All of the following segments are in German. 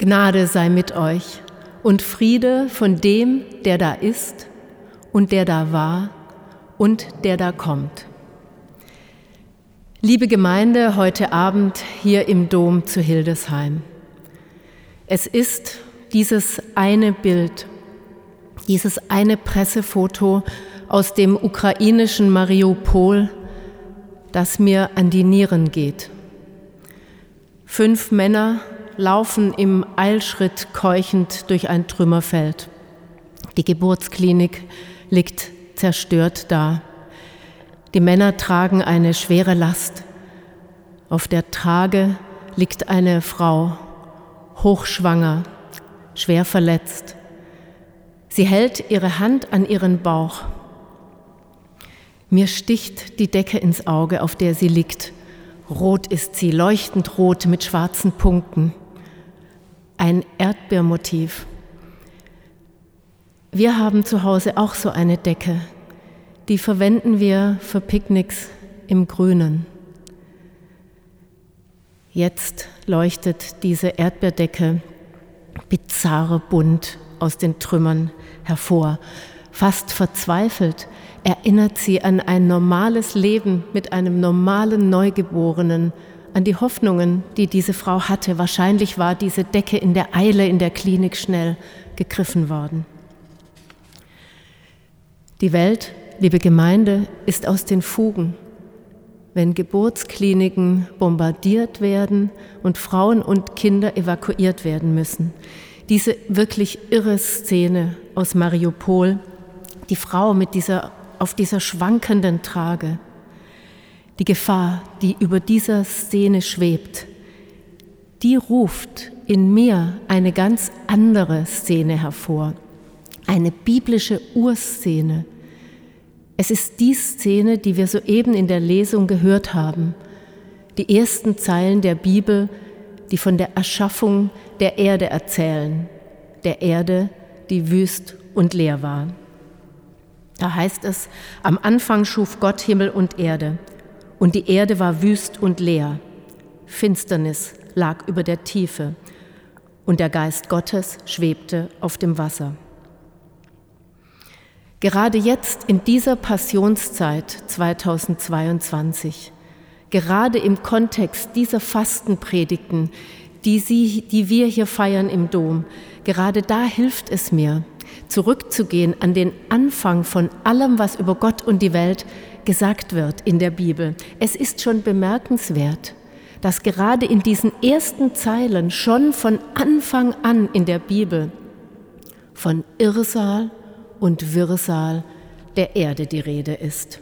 Gnade sei mit euch und Friede von dem, der da ist und der da war und der da kommt. Liebe Gemeinde, heute Abend hier im Dom zu Hildesheim. Es ist dieses eine Bild, dieses eine Pressefoto aus dem ukrainischen Mariupol, das mir an die Nieren geht. Fünf Männer laufen im Eilschritt keuchend durch ein Trümmerfeld. Die Geburtsklinik liegt zerstört da. Die Männer tragen eine schwere Last. Auf der Trage liegt eine Frau, hochschwanger, schwer verletzt. Sie hält ihre Hand an ihren Bauch. Mir sticht die Decke ins Auge, auf der sie liegt. Rot ist sie, leuchtend rot mit schwarzen Punkten ein Erdbeermotiv. Wir haben zu Hause auch so eine Decke. Die verwenden wir für Picknicks im Grünen. Jetzt leuchtet diese Erdbeerdecke bizarre bunt aus den Trümmern hervor. Fast verzweifelt erinnert sie an ein normales Leben mit einem normalen Neugeborenen, an die Hoffnungen, die diese Frau hatte. Wahrscheinlich war diese Decke in der Eile in der Klinik schnell gegriffen worden. Die Welt, liebe Gemeinde, ist aus den Fugen. Wenn Geburtskliniken bombardiert werden und Frauen und Kinder evakuiert werden müssen. Diese wirklich irre Szene aus Mariupol, die Frau mit dieser, auf dieser schwankenden Trage, die Gefahr, die über dieser Szene schwebt, die ruft in mir eine ganz andere Szene hervor, eine biblische Urszene. Es ist die Szene, die wir soeben in der Lesung gehört haben, die ersten Zeilen der Bibel, die von der Erschaffung der Erde erzählen, der Erde, die wüst und leer war. Da heißt es, am Anfang schuf Gott Himmel und Erde und die Erde war wüst und leer. Finsternis lag über der Tiefe und der Geist Gottes schwebte auf dem Wasser. Gerade jetzt in dieser Passionszeit 2022, gerade im Kontext dieser Fastenpredigten, die, Sie, die wir hier feiern im Dom, gerade da hilft es mir, zurückzugehen an den Anfang von allem, was über Gott und die Welt gesagt wird in der Bibel. Es ist schon bemerkenswert, dass gerade in diesen ersten Zeilen schon von Anfang an in der Bibel von Irrsal und Wirrsal der Erde die Rede ist.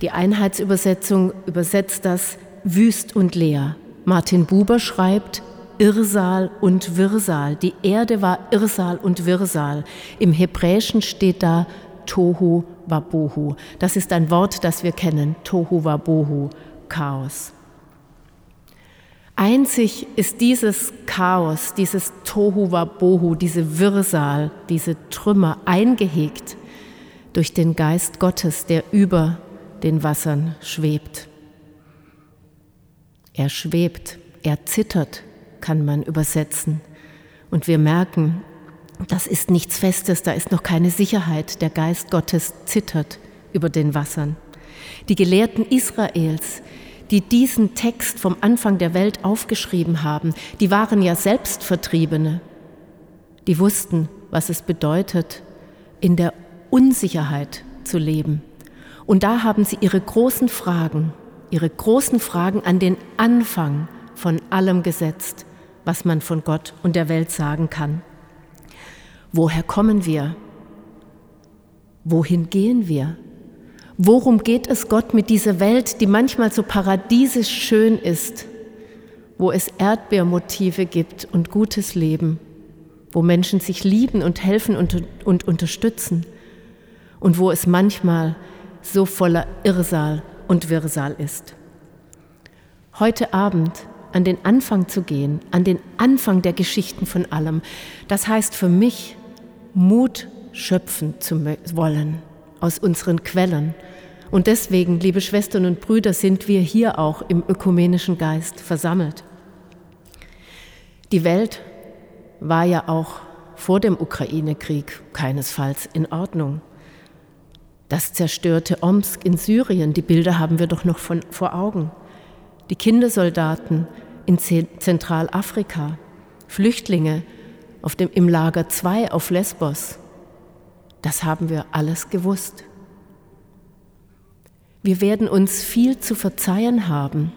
Die Einheitsübersetzung übersetzt das wüst und leer. Martin Buber schreibt Irrsal und Wirrsal. Die Erde war Irrsal und Wirrsal. Im Hebräischen steht da Tohu Wabohu. Das ist ein Wort, das wir kennen. Tohu Wabohu, Chaos. Einzig ist dieses Chaos, dieses Tohu Wabohu, diese Wirrsal, diese Trümmer eingehegt durch den Geist Gottes, der über den Wassern schwebt. Er schwebt, er zittert, kann man übersetzen. Und wir merken, das ist nichts Festes, da ist noch keine Sicherheit. Der Geist Gottes zittert über den Wassern. Die Gelehrten Israels, die diesen Text vom Anfang der Welt aufgeschrieben haben, die waren ja selbst Vertriebene. Die wussten, was es bedeutet, in der Unsicherheit zu leben. Und da haben sie ihre großen Fragen, ihre großen Fragen an den Anfang von allem gesetzt, was man von Gott und der Welt sagen kann. Woher kommen wir? Wohin gehen wir? Worum geht es Gott mit dieser Welt, die manchmal so paradiesisch schön ist, wo es Erdbeermotive gibt und gutes Leben, wo Menschen sich lieben und helfen und, und unterstützen und wo es manchmal so voller Irrsal und Wirrsal ist? Heute Abend an den Anfang zu gehen, an den Anfang der Geschichten von allem, das heißt für mich, Mut schöpfen zu wollen aus unseren Quellen. Und deswegen, liebe Schwestern und Brüder, sind wir hier auch im ökumenischen Geist versammelt. Die Welt war ja auch vor dem Ukraine-Krieg keinesfalls in Ordnung. Das zerstörte Omsk in Syrien, die Bilder haben wir doch noch von, vor Augen. Die Kindersoldaten in Zentralafrika, Flüchtlinge auf dem, im Lager 2 auf Lesbos. Das haben wir alles gewusst. Wir werden uns viel zu verzeihen haben,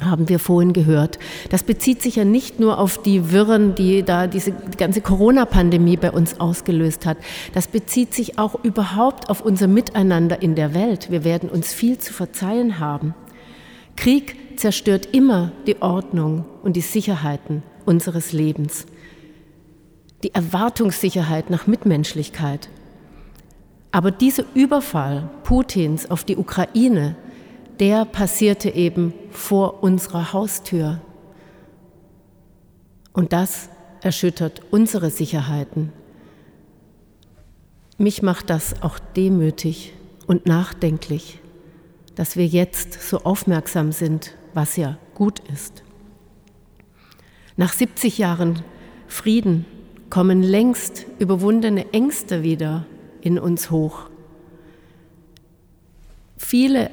haben wir vorhin gehört. Das bezieht sich ja nicht nur auf die Wirren, die da diese die ganze Corona-Pandemie bei uns ausgelöst hat. Das bezieht sich auch überhaupt auf unser Miteinander in der Welt. Wir werden uns viel zu verzeihen haben. Krieg zerstört immer die Ordnung und die Sicherheiten unseres Lebens. Die Erwartungssicherheit nach Mitmenschlichkeit. Aber dieser Überfall Putins auf die Ukraine, der passierte eben vor unserer Haustür. Und das erschüttert unsere Sicherheiten. Mich macht das auch demütig und nachdenklich, dass wir jetzt so aufmerksam sind, was ja gut ist. Nach 70 Jahren Frieden kommen längst überwundene Ängste wieder in uns hoch. Viele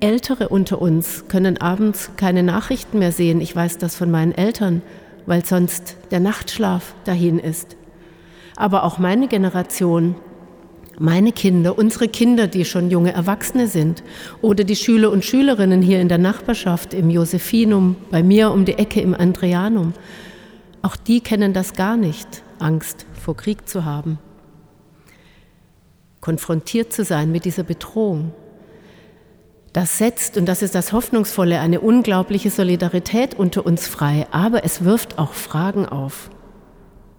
Ältere unter uns können abends keine Nachrichten mehr sehen. Ich weiß das von meinen Eltern, weil sonst der Nachtschlaf dahin ist. Aber auch meine Generation, meine Kinder, unsere Kinder, die schon junge Erwachsene sind, oder die Schüler und Schülerinnen hier in der Nachbarschaft, im Josephinum, bei mir um die Ecke im Andreanum, auch die kennen das gar nicht, Angst vor Krieg zu haben konfrontiert zu sein mit dieser Bedrohung. Das setzt, und das ist das Hoffnungsvolle, eine unglaubliche Solidarität unter uns frei, aber es wirft auch Fragen auf.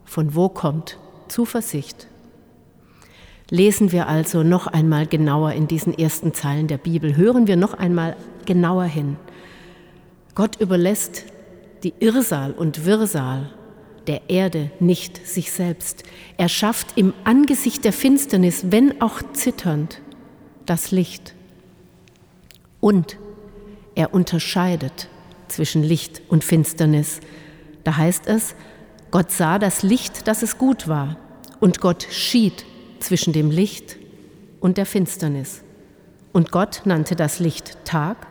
Von wo kommt Zuversicht? Lesen wir also noch einmal genauer in diesen ersten Zeilen der Bibel, hören wir noch einmal genauer hin. Gott überlässt die Irrsal und Wirrsal der Erde nicht sich selbst. Er schafft im Angesicht der Finsternis, wenn auch zitternd, das Licht. Und er unterscheidet zwischen Licht und Finsternis. Da heißt es, Gott sah das Licht, dass es gut war, und Gott schied zwischen dem Licht und der Finsternis. Und Gott nannte das Licht Tag,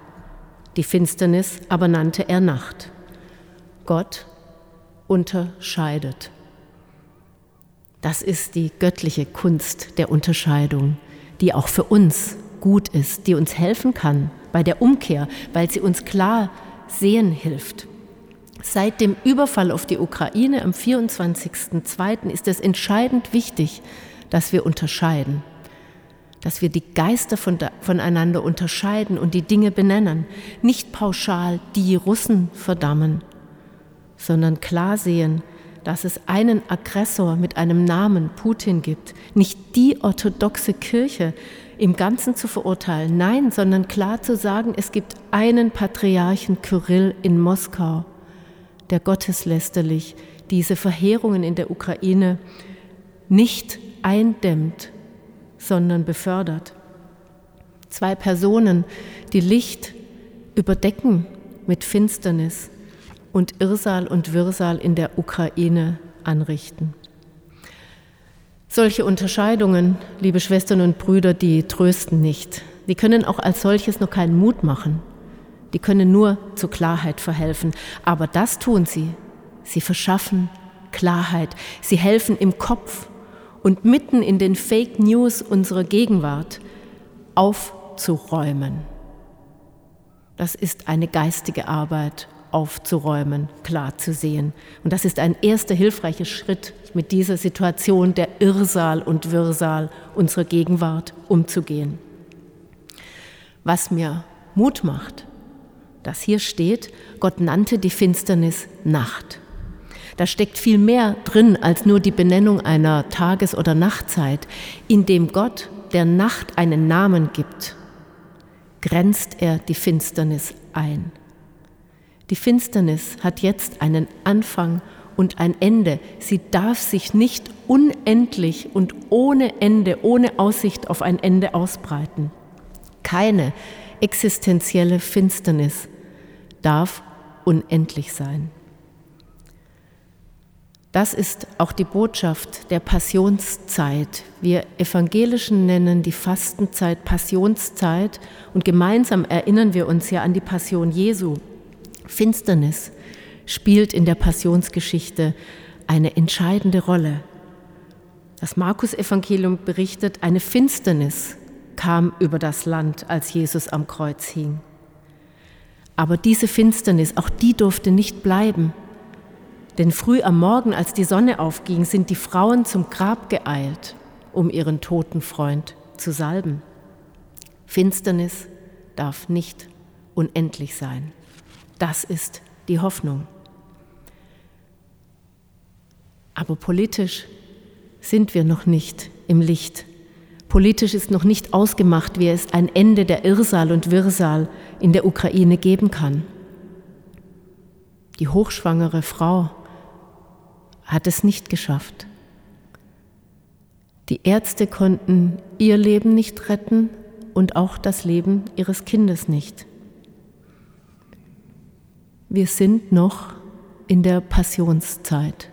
die Finsternis aber nannte er Nacht. Gott unterscheidet. Das ist die göttliche Kunst der Unterscheidung, die auch für uns gut ist, die uns helfen kann bei der Umkehr, weil sie uns klar sehen hilft. Seit dem Überfall auf die Ukraine am 24.02. ist es entscheidend wichtig, dass wir unterscheiden, dass wir die Geister voneinander unterscheiden und die Dinge benennen, nicht pauschal die Russen verdammen, sondern klar sehen, dass es einen Aggressor mit einem Namen Putin gibt, nicht die orthodoxe Kirche im Ganzen zu verurteilen, nein, sondern klar zu sagen, es gibt einen Patriarchen Kyrill in Moskau, der gotteslästerlich diese Verheerungen in der Ukraine nicht eindämmt, sondern befördert. Zwei Personen, die Licht überdecken mit Finsternis und Irrsal und Wirrsal in der Ukraine anrichten. Solche Unterscheidungen, liebe Schwestern und Brüder, die trösten nicht. Die können auch als solches noch keinen Mut machen. Die können nur zur Klarheit verhelfen. Aber das tun sie. Sie verschaffen Klarheit. Sie helfen im Kopf und mitten in den Fake News unserer Gegenwart aufzuräumen. Das ist eine geistige Arbeit aufzuräumen, klar zu sehen. Und das ist ein erster hilfreicher Schritt, mit dieser Situation der Irrsal und Wirrsal unserer Gegenwart umzugehen. Was mir Mut macht, dass hier steht, Gott nannte die Finsternis Nacht. Da steckt viel mehr drin als nur die Benennung einer Tages- oder Nachtzeit. Indem Gott der Nacht einen Namen gibt, grenzt er die Finsternis ein. Die Finsternis hat jetzt einen Anfang und ein Ende. Sie darf sich nicht unendlich und ohne Ende, ohne Aussicht auf ein Ende ausbreiten. Keine existenzielle Finsternis darf unendlich sein. Das ist auch die Botschaft der Passionszeit. Wir Evangelischen nennen die Fastenzeit Passionszeit und gemeinsam erinnern wir uns ja an die Passion Jesu. Finsternis spielt in der Passionsgeschichte eine entscheidende Rolle. Das Markus-Evangelium berichtet, eine Finsternis kam über das Land, als Jesus am Kreuz hing. Aber diese Finsternis, auch die durfte nicht bleiben. Denn früh am Morgen, als die Sonne aufging, sind die Frauen zum Grab geeilt, um ihren toten Freund zu salben. Finsternis darf nicht unendlich sein. Das ist die Hoffnung. Aber politisch sind wir noch nicht im Licht. Politisch ist noch nicht ausgemacht, wie es ein Ende der Irrsal und Wirrsal in der Ukraine geben kann. Die hochschwangere Frau hat es nicht geschafft. Die Ärzte konnten ihr Leben nicht retten und auch das Leben ihres Kindes nicht. Wir sind noch in der Passionszeit.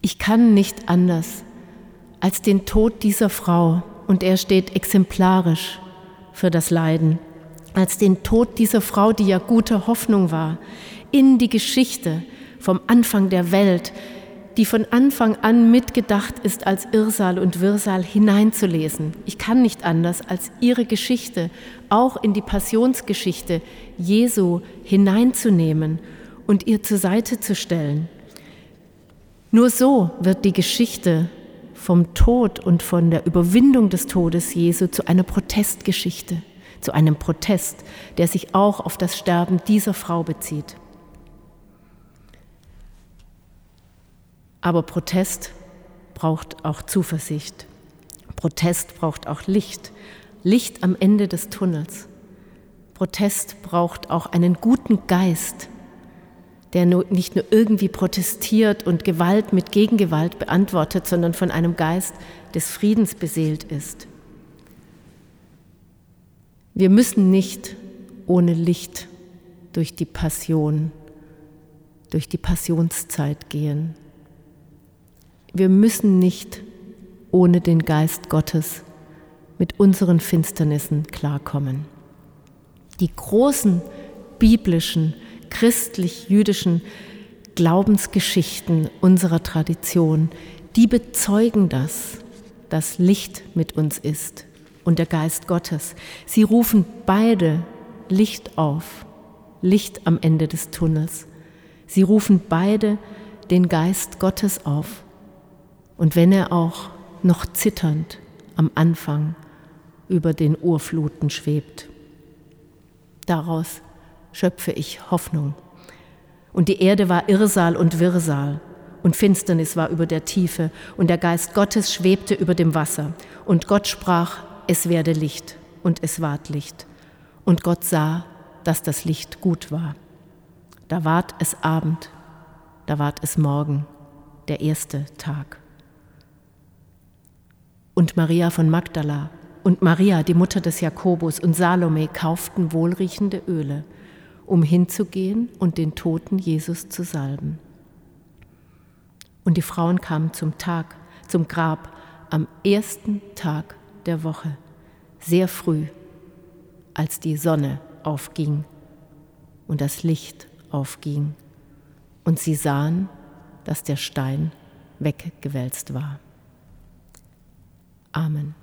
Ich kann nicht anders als den Tod dieser Frau, und er steht exemplarisch für das Leiden, als den Tod dieser Frau, die ja gute Hoffnung war, in die Geschichte vom Anfang der Welt, die von Anfang an mitgedacht ist, als Irrsal und Wirrsal hineinzulesen. Ich kann nicht anders, als ihre Geschichte auch in die Passionsgeschichte Jesu hineinzunehmen und ihr zur Seite zu stellen. Nur so wird die Geschichte vom Tod und von der Überwindung des Todes Jesu zu einer Protestgeschichte, zu einem Protest, der sich auch auf das Sterben dieser Frau bezieht. Aber Protest braucht auch Zuversicht. Protest braucht auch Licht. Licht am Ende des Tunnels. Protest braucht auch einen guten Geist, der nicht nur irgendwie protestiert und Gewalt mit Gegengewalt beantwortet, sondern von einem Geist des Friedens beseelt ist. Wir müssen nicht ohne Licht durch die Passion, durch die Passionszeit gehen. Wir müssen nicht ohne den Geist Gottes mit unseren Finsternissen klarkommen. Die großen biblischen christlich-jüdischen Glaubensgeschichten unserer Tradition, die bezeugen das, dass Licht mit uns ist und der Geist Gottes. Sie rufen beide Licht auf, Licht am Ende des Tunnels. Sie rufen beide den Geist Gottes auf. Und wenn er auch noch zitternd am Anfang über den Urfluten schwebt. Daraus schöpfe ich Hoffnung. Und die Erde war Irrsal und Wirrsal, und Finsternis war über der Tiefe, und der Geist Gottes schwebte über dem Wasser. Und Gott sprach, es werde Licht, und es ward Licht. Und Gott sah, dass das Licht gut war. Da ward es Abend, da ward es Morgen, der erste Tag. Und Maria von Magdala und Maria, die Mutter des Jakobus, und Salome kauften wohlriechende Öle um hinzugehen und den toten Jesus zu salben. Und die Frauen kamen zum Tag, zum Grab, am ersten Tag der Woche, sehr früh, als die Sonne aufging und das Licht aufging. Und sie sahen, dass der Stein weggewälzt war. Amen.